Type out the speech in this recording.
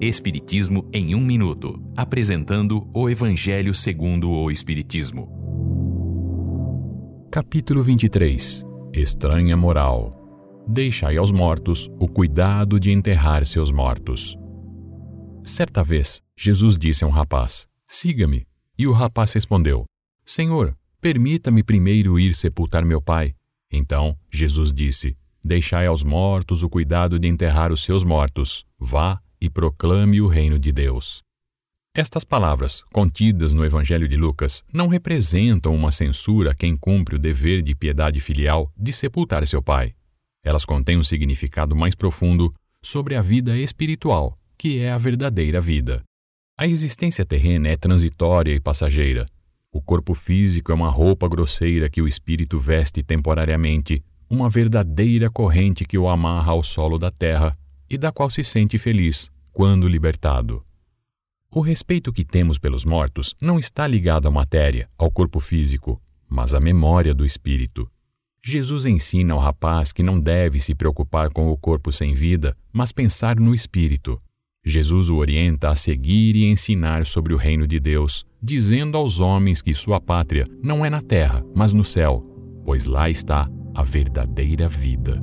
Espiritismo em um minuto, apresentando o Evangelho segundo o Espiritismo. Capítulo 23. Estranha moral. Deixai aos mortos o cuidado de enterrar seus mortos. Certa vez, Jesus disse a um rapaz: Siga-me. E o rapaz respondeu: Senhor, permita-me primeiro ir sepultar meu pai. Então Jesus disse: Deixai aos mortos o cuidado de enterrar os seus mortos. Vá e proclame o reino de Deus. Estas palavras, contidas no Evangelho de Lucas, não representam uma censura a quem cumpre o dever de piedade filial de sepultar seu pai. Elas contêm um significado mais profundo sobre a vida espiritual, que é a verdadeira vida. A existência terrena é transitória e passageira. O corpo físico é uma roupa grosseira que o espírito veste temporariamente, uma verdadeira corrente que o amarra ao solo da terra e da qual se sente feliz quando libertado. O respeito que temos pelos mortos não está ligado à matéria, ao corpo físico, mas à memória do espírito. Jesus ensina ao rapaz que não deve se preocupar com o corpo sem vida, mas pensar no espírito. Jesus o orienta a seguir e ensinar sobre o reino de Deus, dizendo aos homens que sua pátria não é na terra, mas no céu, pois lá está a verdadeira vida.